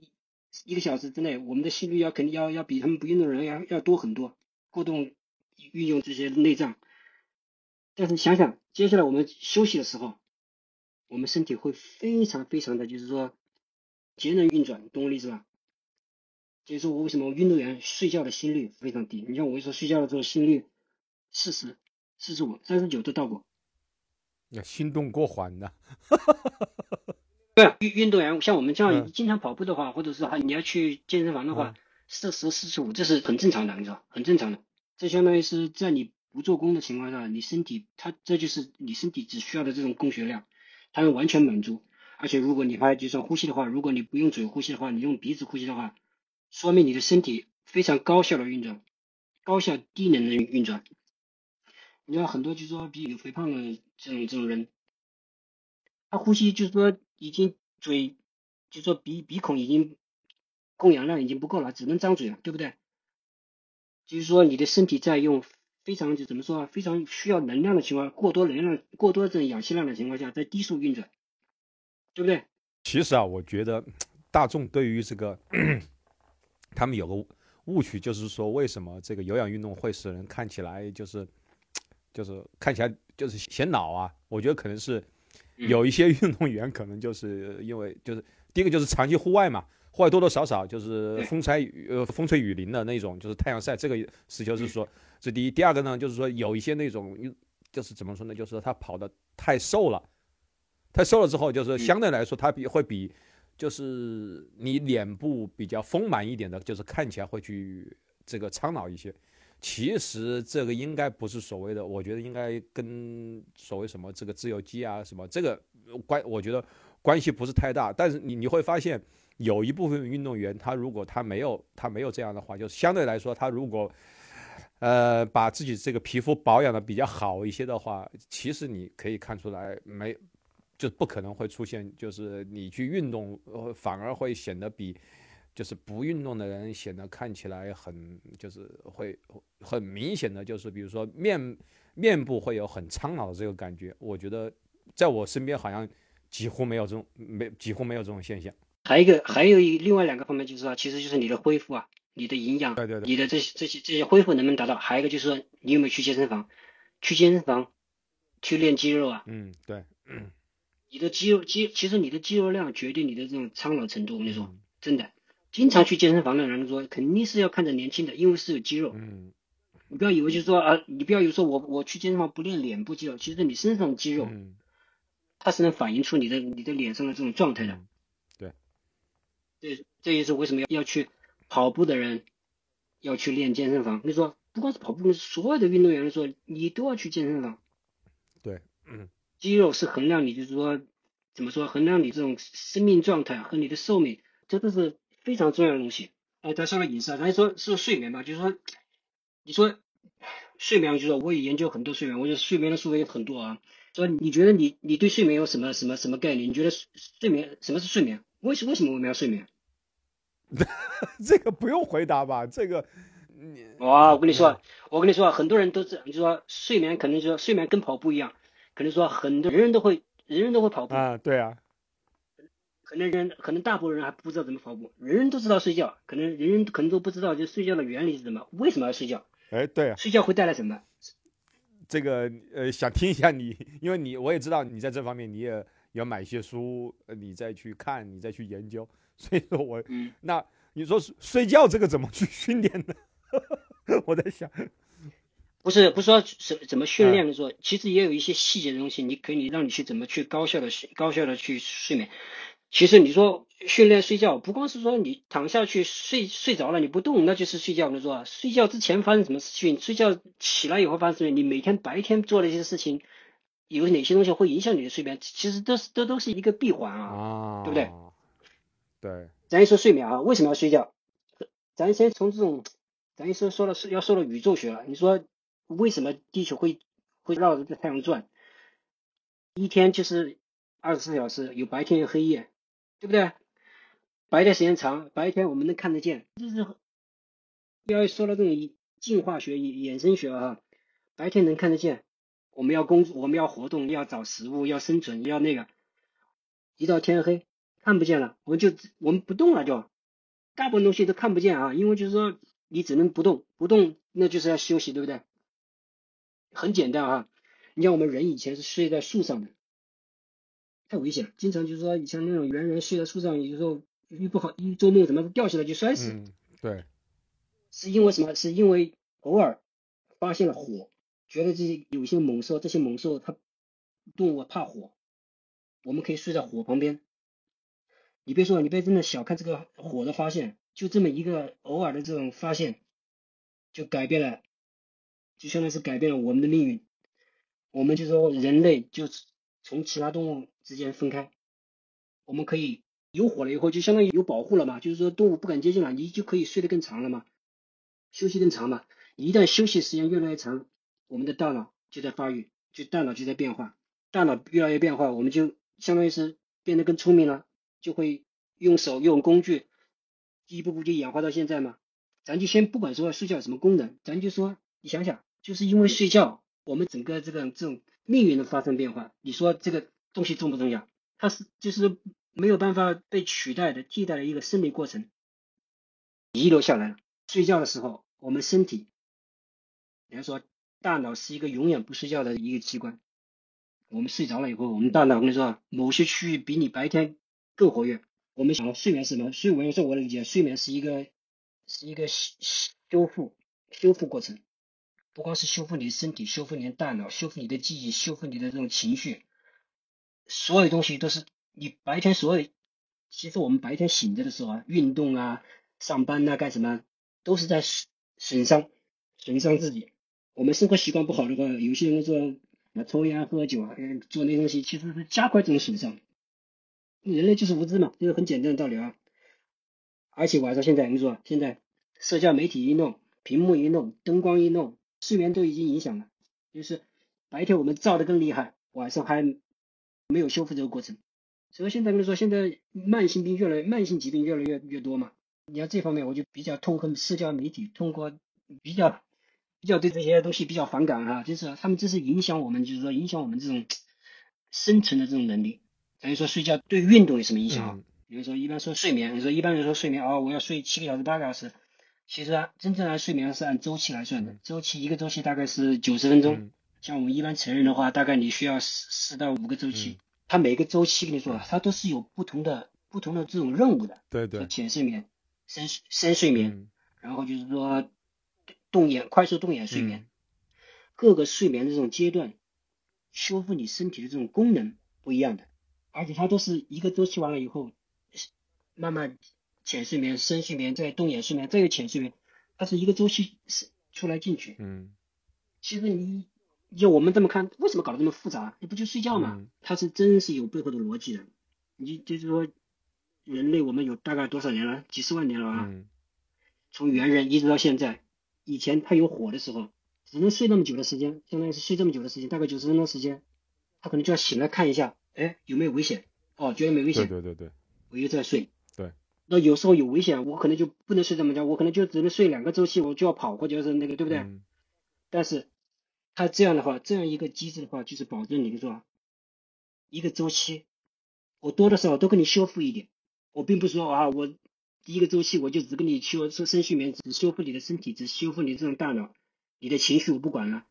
一个小时之内，我们的心率要肯定要要比他们不运动的人要要多很多，过动运用这些内脏。但是想想接下来我们休息的时候，我们身体会非常非常的就是说节能运转，懂我意思吧？就是说我为什么运动员睡觉的心率非常低？你像我一说睡觉的时候心率四十、四十五、三十九都到过，那心动过缓的。对，运运动员像我们这样经常跑步的话，或者是还你要去健身房的话，四十四十五这是很正常的，你知道，很正常的。这相当于是在你不做功的情况下，你身体它这就是你身体只需要的这种供血量，它能完全满足。而且如果你还就算呼吸的话，如果你不用嘴呼吸的话，你用鼻子呼吸的话，说明你的身体非常高效的运转，高效低能的运转。你知道很多就是说比有肥胖的这种这种人，他呼吸就是说。已经嘴，就是说鼻鼻孔已经供氧量已经不够了，只能张嘴了，对不对？就是说你的身体在用非常就怎么说啊，非常需要能量的情况，过多能量、过多这种氧气量的情况下，在低速运转，对不对？其实啊，我觉得大众对于这个，[clears throat] 他们有个误区，就是说为什么这个有氧运动会使人看起来就是，就是看起来就是显老啊？我觉得可能是有一些运动员可能就是因为就是第一个就是长期户外嘛。户外多多少少就是风吹雨呃风吹雨淋的那种，就是太阳晒，这个是就是说，这第一。第二个呢，就是说有一些那种，就是怎么说呢，就是说他跑的太瘦了，太瘦了之后，就是相对来说他比会比，就是你脸部比较丰满一点的，就是看起来会去这个苍老一些。其实这个应该不是所谓的，我觉得应该跟所谓什么这个自由基啊什么这个关，我觉得关系不是太大。但是你你会发现。有一部分运动员，他如果他没有他没有这样的话，就是相对来说，他如果呃把自己这个皮肤保养的比较好一些的话，其实你可以看出来，没就不可能会出现，就是你去运动，呃，反而会显得比就是不运动的人显得看起来很就是会很明显的就是，比如说面面部会有很苍老的这个感觉。我觉得在我身边好像几乎没有这种没几乎没有这种现象。还有一个，还有一另外两个方面就是说，其实就是你的恢复啊，你的营养，对对对，你的这些这些这些恢复能不能达到？还有一个就是说，你有没有去健身房？去健身房去练肌肉啊？嗯，对，嗯，你的肌肉肌，其实你的肌肉量决定你的这种苍老程度。我跟你说，真的，经常去健身房的人说，肯定是要看着年轻的，因为是有肌肉。嗯，你不要以为就是说啊，你不要以为说我我去健身房不练脸部肌肉，其实你身上的肌肉，它是能反映出你的你的脸上的这种状态的。对这这也是为什么要要去跑步的人要去练健身房。你说不光是跑步，所有的运动员说你都要去健身房。对，嗯，肌肉是衡量你，就是说怎么说，衡量你这种生命状态和你的寿命，这都是非常重要的东西。哎，咱说了饮食，咱说是睡眠吧，就是说，你说睡眠，就是说我也研究很多睡眠，我觉得睡眠的书也很多啊。说你觉得你你对睡眠有什么什么什么概念？你觉得睡眠什么是睡眠？为什为什么我们要睡眠？[laughs] 这个不用回答吧？这个，哇，我跟你说，我跟你说，很多人都这样，就说睡眠可能说睡眠跟跑步一样，可能说很多人人都会，人人都会跑步啊，对啊，可能人可能大部分人还不知道怎么跑步，人人都知道睡觉，可能人人可能都不知道就睡觉的原理是什么，为什么要睡觉？哎，对，啊睡觉会带来什么？这个呃，想听一下你，因为你我也知道你在这方面你也。要买一些书，你再去看，你再去研究。所以说我，那你说睡觉这个怎么去训练呢？[laughs] 我在想，不是不是说怎怎么训练的说，其实也有一些细节的东西，你可以让你去怎么去高效的高效的去睡眠。其实你说训练睡觉，不光是说你躺下去睡睡着了你不动，那就是睡觉。你说睡觉之前发生什么事情，睡觉起来以后发生什么，你每天白天做的一些事情。有哪些东西会影响你的睡眠？其实都是都都是一个闭环啊，对不对？对。咱一说睡眠啊，为什么要睡觉？咱先从这种，咱一说说了是要说到宇宙学了。你说为什么地球会会绕着这太阳转？一天就是二十四小时，有白天有黑夜，对不对？白天时间长，白天我们能看得见。就是要说到这种进化学、衍生学啊，白天能看得见。我们要工作，我们要活动，要找食物，要生存，要那个。一到天黑，看不见了，我们就我们不动了，就大部分东西都看不见啊，因为就是说你只能不动，不动那就是要休息，对不对？很简单啊，你像我们人以前是睡在树上的，太危险了，经常就是说以前那种猿人睡在树上，有时候一不好一做梦怎么掉下来就摔死。嗯，对。是因为什么？是因为偶尔发现了火。觉得这些有些猛兽，这些猛兽它动物怕火，我们可以睡在火旁边。你别说，你别真的小看这个火的发现，就这么一个偶尔的这种发现，就改变了，就相当于是改变了我们的命运。我们就说人类就从其他动物之间分开，我们可以有火了以后，就相当于有保护了嘛，就是说动物不敢接近了，你就可以睡得更长了嘛，休息更长嘛。一旦休息时间越来越长。我们的大脑就在发育，就大脑就在变化，大脑越来越变化，我们就相当于是变得更聪明了，就会用手用工具，一步步就演化到现在嘛。咱就先不管说睡觉有什么功能，咱就说你想想，就是因为睡觉，我们整个这个这种命运的发生变化。你说这个东西重不重要？它是就是没有办法被取代的、替代的一个生理过程，遗留下来了。睡觉的时候，我们身体，比如说大脑是一个永远不睡觉的一个器官。我们睡着了以后，我们大脑跟你说，某些区域比你白天更活跃。我们想睡眠是什么？睡眠是我的理解，睡眠是一个是一个修修复修复过程，不光是修复你的身体，修复你的大脑，修复你的记忆，修复你的这种情绪，所有东西都是你白天所有。其实我们白天醒着的时候啊，运动啊、上班啊、干什么，都是在损损伤损伤自己。我们生活习惯不好的话，有些人说啊抽烟喝酒啊，做那东西，其实是加快这种损伤。人类就是无知嘛，这个很简单的道理啊。而且晚上现在你说，现在社交媒体一弄，屏幕一弄，灯光一弄，睡眠都已经影响了。就是白天我们照的更厉害，晚上还没有修复这个过程。所以现在跟你说，现在慢性病越来，慢性疾病越来越越多嘛。你要这方面，我就比较痛恨社交媒体，通过比较比较对这些东西比较反感啊，就是他们这是影响我们，就是说影响我们这种生存的这种能力。等于说睡觉对运动有什么影响？比如说一般说睡眠，你说一般人说睡眠哦，我要睡七个小时八个小时，其实啊，真正按睡眠是按周期来算的，周期一个周期大概是九十分钟。像我们一般成人的话，大概你需要四四到五个周期。它每个周期跟你说，它都是有不同的不同的这种任务的。对对。浅睡眠、深深睡眠，然后就是说动眼快速动眼睡眠，各个睡眠的这种阶段，修复你身体的这种功能不一样的。而且它都是一个周期完了以后，慢慢浅睡眠、深睡眠、再动眼睡眠、再有浅睡眠，它是一个周期是出来进去。嗯，其实你就我们这么看，为什么搞得这么复杂？你不就睡觉嘛？它是真是有背后的逻辑的。你就是说，人类我们有大概多少年了？几十万年了啊！从猿人一直到现在，以前它有火的时候，只能睡那么久的时间，相当于是睡这么久的时间，大概九十分钟时间，他可能就要醒来看一下。哎，有没有危险？哦，觉得没危险。对对对对，我又在睡。对。那有时候有危险，我可能就不能睡这么觉，我可能就只能睡两个周期，我就要跑或者是那个，对不对？嗯。但是，它这样的话，这样一个机制的话，就是保证你说，一个周期，我多的时候都给你修复一点。我并不是说啊，我第一个周期我就只跟你修说深睡眠，只修复你的身体，只修复你这种大脑，你的情绪我不管了，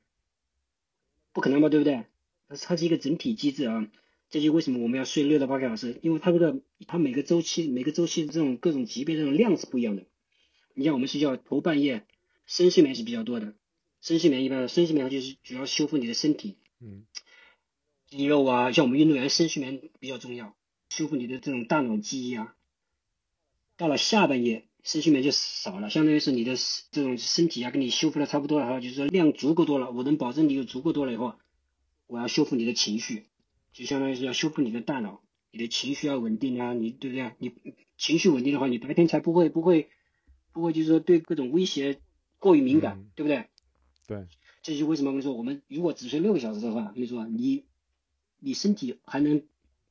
不可能吧，对不对？它是一个整体机制啊。这就为什么我们要睡六到八个小时，因为它这个它每个周期每个周期的这种各种级别这种量是不一样的。你像我们睡觉头半夜深睡眠是比较多的，深睡眠一般深睡眠就是主要修复你的身体，嗯，肌肉啊，像我们运动员深睡眠比较重要，修复你的这种大脑记忆啊。到了下半夜深睡眠就少了，相当于是你的这种身体啊给你修复的差不多了哈，就是说量足够多了，我能保证你有足够多了以后，我要修复你的情绪。就相当于是要修复你的大脑，你的情绪要稳定啊，你对不对？你情绪稳定的话，你白天才不会不会不会就是说对各种威胁过于敏感，对不对？对。这就为什么我们说，我们如果只睡六个小时的话，你说你你身体还能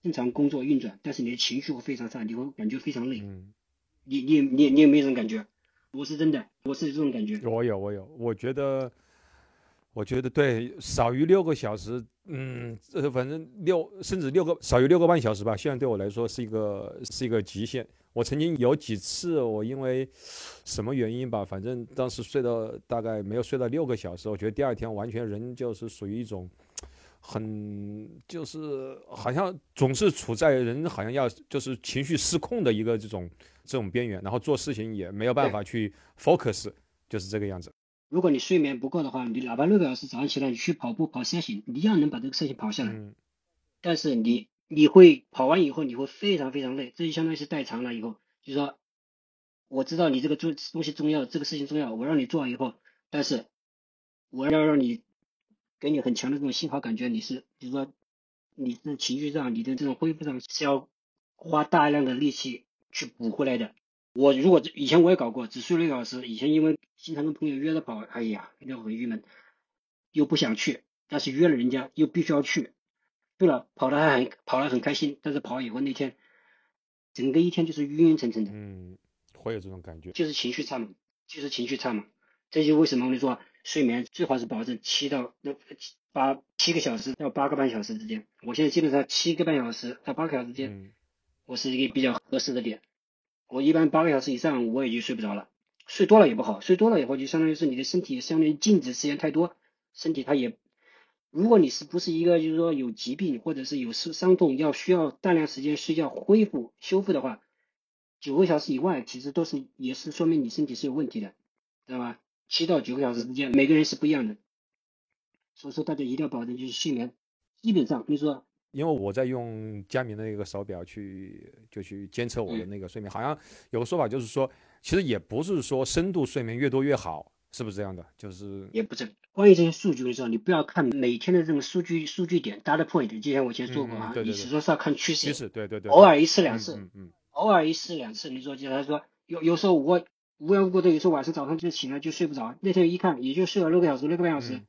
正常工作运转，但是你的情绪会非常差，你会感觉非常累。嗯。你你你你有没有这种感觉？我是真的，我是这种感觉。我有我有，我觉得。我觉得对，少于六个小时，嗯，这反正六甚至六个少于六个半小时吧，现在对我来说是一个是一个极限。我曾经有几次，我因为什么原因吧，反正当时睡到大概没有睡到六个小时，我觉得第二天完全人就是属于一种很就是好像总是处在人好像要就是情绪失控的一个这种这种边缘，然后做事情也没有办法去 focus，就是这个样子。如果你睡眠不够的话，你哪怕六个小时早上起来你去跑步跑三行，你一样能把这个事情跑下来。但是你你会跑完以后你会非常非常累，这就相当于是代偿了以后，就是说我知道你这个做东西重要，这个事情重要，我让你做完以后，但是我要让你给你很强的这种信号感觉，你是就是说你的情绪上你的这种恢复上是要花大量的力气去补回来的。我如果以前我也搞过，只睡了一个小时。以前因为经常跟朋友约着跑，哎呀，那很郁闷，又不想去，但是约了人家又必须要去，去了跑的还很跑的很开心，但是跑以后那天，整个一天就是晕晕沉沉的。嗯，会有这种感觉，就是情绪差嘛，就是情绪差嘛。这就为什么我跟你说，睡眠最好是保证七到那八七个小时到八个半小时之间。我现在基本上七个半小时到八个小时之间，我是一个比较合适的点。我一般八个小时以上我也就睡不着了，睡多了也不好，睡多了以后就相当于是你的身体相当于静止时间太多，身体它也，如果你是不是一个就是说有疾病或者是有伤伤痛要需要大量时间睡觉恢复修复的话，九个小时以外其实都是也是说明你身体是有问题的，知道吧？七到九个小时之间每个人是不一样的，所以说大家一定要保证就是睡眠，基本上你说。因为我在用佳明的那个手表去就去监测我的那个睡眠，好像有个说法就是说，其实也不是说深度睡眠越多越好，是不是这样的？就是也不是。关于这些数据的时候，你不要看每天的这种数据数据点 data point，就像我以前说过啊，你是说是要看趋势。趋势对对对。偶尔一次两次，嗯嗯。偶尔一次两次，你说就他说有有时候我无缘无故的，有时候晚上早上就醒了就睡不着，那天一看也就睡了六个小时六个半小时。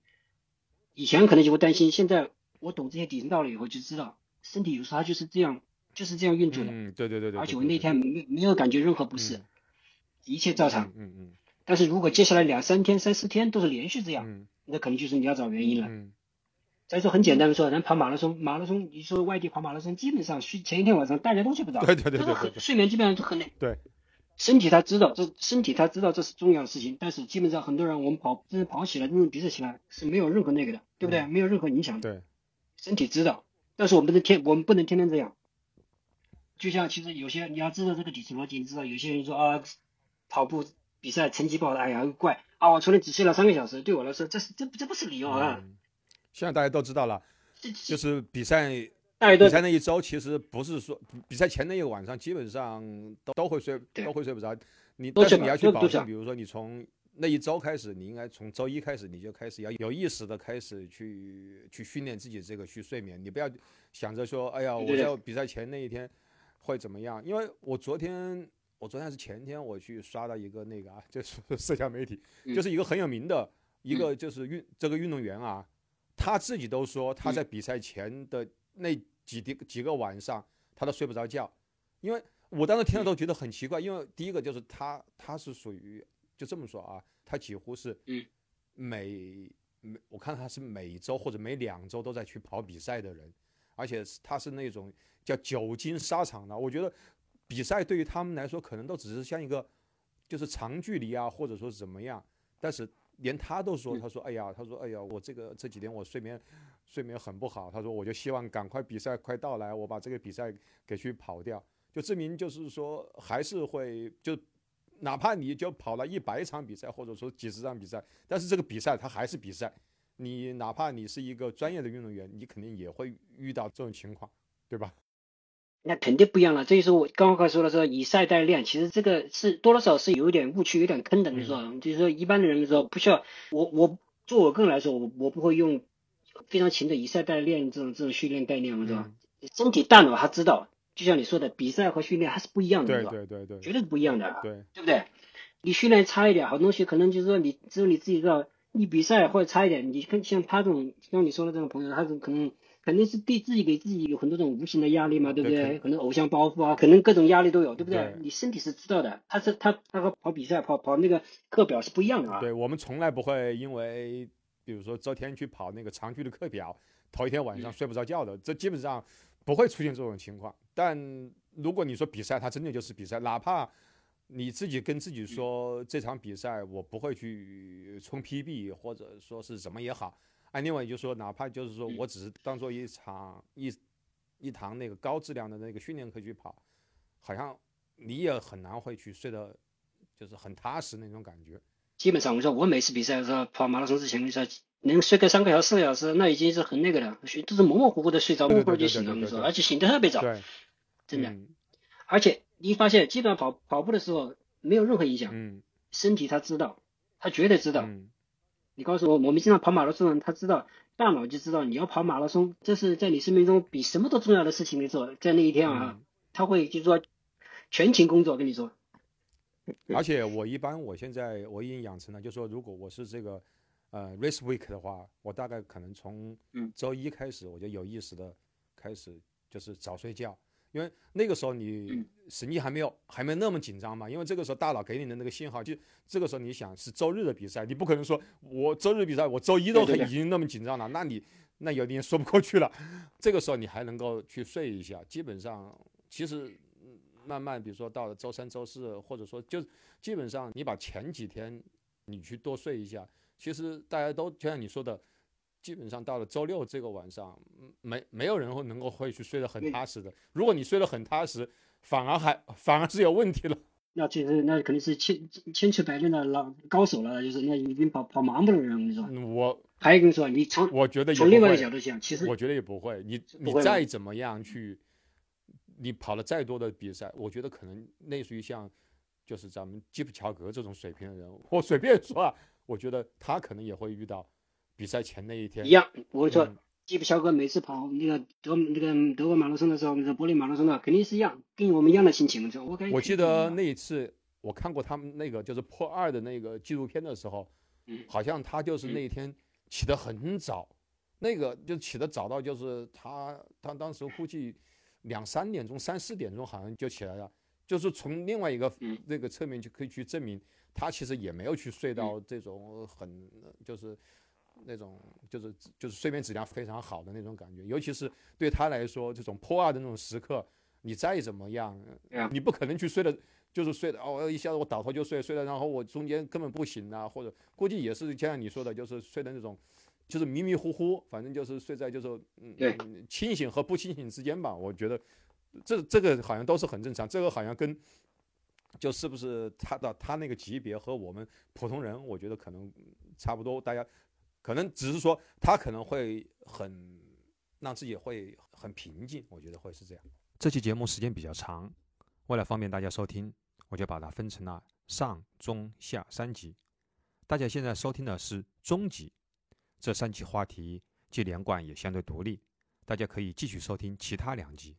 以前可能就会担心，现在。我懂这些底层道理以后，就知道身体有时候它就是这样，就是这样运作的。嗯，对对对对。而且我那天没没有感觉任何不适，一切照常。嗯嗯。但是如果接下来两三天、三四天都是连续这样，那可能就是你要找原因了。嗯。再说很简单的说，人跑马拉松，马拉松你说外地跑马拉松，基本上睡前一天晚上大家都睡不着。对对对对。睡眠基本上都很累。对。身体他知道这，身体他知道这是重要的事情，但是基本上很多人我们跑真的跑起来，真正比赛起来是没有任何那个的，对不对？没有任何影响的。对。身体知道，但是我们不能天，我们不能天天这样。就像其实有些你要知道这个底层逻辑，你知道有些人说啊，跑步比赛成绩不好，哎呀怪啊，我昨天只睡了三个小时，对我来说这是这这不是理由啊。现在大家都知道了，就是比赛比赛那一周，其实不是说比赛前那一个晚上，基本上都都会睡都会睡不着。你但是你要去保证，比如说你从。那一周开始，你应该从周一开始，你就开始要有意识的开始去去训练自己这个去睡眠。你不要想着说，哎呀，我在比赛前那一天会怎么样？因为我昨天，我昨天是前天，我去刷到一个那个啊，就是社交媒体，就是一个很有名的一个就是运这个运动员啊，他自己都说他在比赛前的那几第几个晚上他都睡不着觉，因为我当时听了都觉得很奇怪，因为第一个就是他他是属于。就这么说啊，他几乎是每每我看他是每周或者每两周都在去跑比赛的人，而且他是那种叫久经沙场的。我觉得比赛对于他们来说可能都只是像一个就是长距离啊，或者说是怎么样。但是连他都说，他说哎呀，他说哎呀，我这个这几天我睡眠睡眠很不好。他说我就希望赶快比赛快到来，我把这个比赛给去跑掉，就证明就是说还是会就。哪怕你就跑了一百场比赛，或者说几十场比赛，但是这个比赛它还是比赛。你哪怕你是一个专业的运动员，你肯定也会遇到这种情况，对吧？那肯定不一样了。这就是我刚刚说的说以赛代练，其实这个是多多少是有一点误区、有点坑的。你说，就是说一般的人说不需要我，我做我个人来说，我我不会用非常勤的以赛代练这种这种训练概念，是吧？身体大脑他知道。就像你说的，比赛和训练还是不一样的，对对对对，绝对是不一样的，对对不对？你训练差一点，好东西可能就是说你只有你自己知道。你比赛或者差一点，你跟像他这种像你说的这种朋友，他是可能肯定是对自己给自己有很多种无形的压力嘛，对不对？可能偶像包袱啊，可能各种压力都有，对不对？你身体是知道的，他是他他和跑比赛跑跑那个课表是不一样的啊。对我们从来不会因为比如说昨天去跑那个长距离课表，头一天晚上睡不着觉的，这基本上。不会出现这种情况，但如果你说比赛，它真的就是比赛，哪怕你自己跟自己说这场比赛我不会去冲 PB，或者说是怎么也好，啊，另外就说哪怕就是说我只是当做一场一一堂那个高质量的那个训练课去跑，好像你也很难会去睡得就是很踏实那种感觉。基本上我说我每次比赛的时候跑马拉松之前，能睡个三个小时、四个小时，那已经是很那个了，睡都是模模糊糊的睡着，模糊就醒了。你说，而且醒得特别早，真的。而且你发现，基本上跑跑步的时候没有任何影响，身体他知道，他绝对知道。你告诉我，我们经常跑马拉松，他知道，大脑就知道你要跑马拉松，这是在你生命中比什么都重要的事情。你说，在那一天啊，他会就是说全勤工作，跟你说。而且我一般，我现在我已经养成了，就是说，如果我是这个。呃，race week 的话，我大概可能从周一开始，我就有意识的开始就是早睡觉，因为那个时候你神经还没有还没那么紧张嘛，因为这个时候大脑给你的那个信号，就这个时候你想是周日的比赛，你不可能说我周日比赛，我周一都已经那么紧张了，那你那有点说不过去了。这个时候你还能够去睡一下，基本上其实慢慢，比如说到了周三、周四，或者说就基本上你把前几天你去多睡一下，其实大家都就像你说的。基本上到了周六这个晚上，没没有人会能够会去睡得很踏实的。如果你睡得很踏实，反而还反而是有问题了。那其实那肯定是千千锤百炼的老高手了，就是那已经跑跑麻木的人，你说。我还有跟你说，你从我觉得从另外一个角度讲，其实我觉得也不会。你你再怎么样去，你跑了再多的比赛，我觉得可能类似于像就是咱们基普乔格这种水平的人，我随便说啊，我觉得他可能也会遇到。比赛前那一天一样，我跟你说，基普乔格每次跑那个德那个德国马拉松的时候，那个柏林马拉松的肯定是一样，跟我们一样的心情。我我记得那一次我看过他们那个就是破二的那个纪录片的时候，好像他就是那一天起得很早，那个就起得早到就是他他当时估计两三点钟、三四点钟好像就起来了，就是从另外一个那个侧面就可以去证明，他其实也没有去睡到这种很就是。那种就是就是睡眠质量非常好的那种感觉，尤其是对他来说，这种破二的那种时刻，你再怎么样，你不可能去睡的，就是睡的哦，一下子我倒头就睡，睡了，然后我中间根本不醒啊，或者估计也是就像你说的，就是睡的那种，就是迷迷糊糊，反正就是睡在就是嗯清醒和不清醒之间吧。我觉得这这个好像都是很正常，这个好像跟就是不是他的他那个级别和我们普通人，我觉得可能差不多，大家。可能只是说他可能会很让自己会很平静，我觉得会是这样。这期节目时间比较长，为了方便大家收听，我就把它分成了上、中、下三集。大家现在收听的是中集，这三期话题既连贯也相对独立，大家可以继续收听其他两集。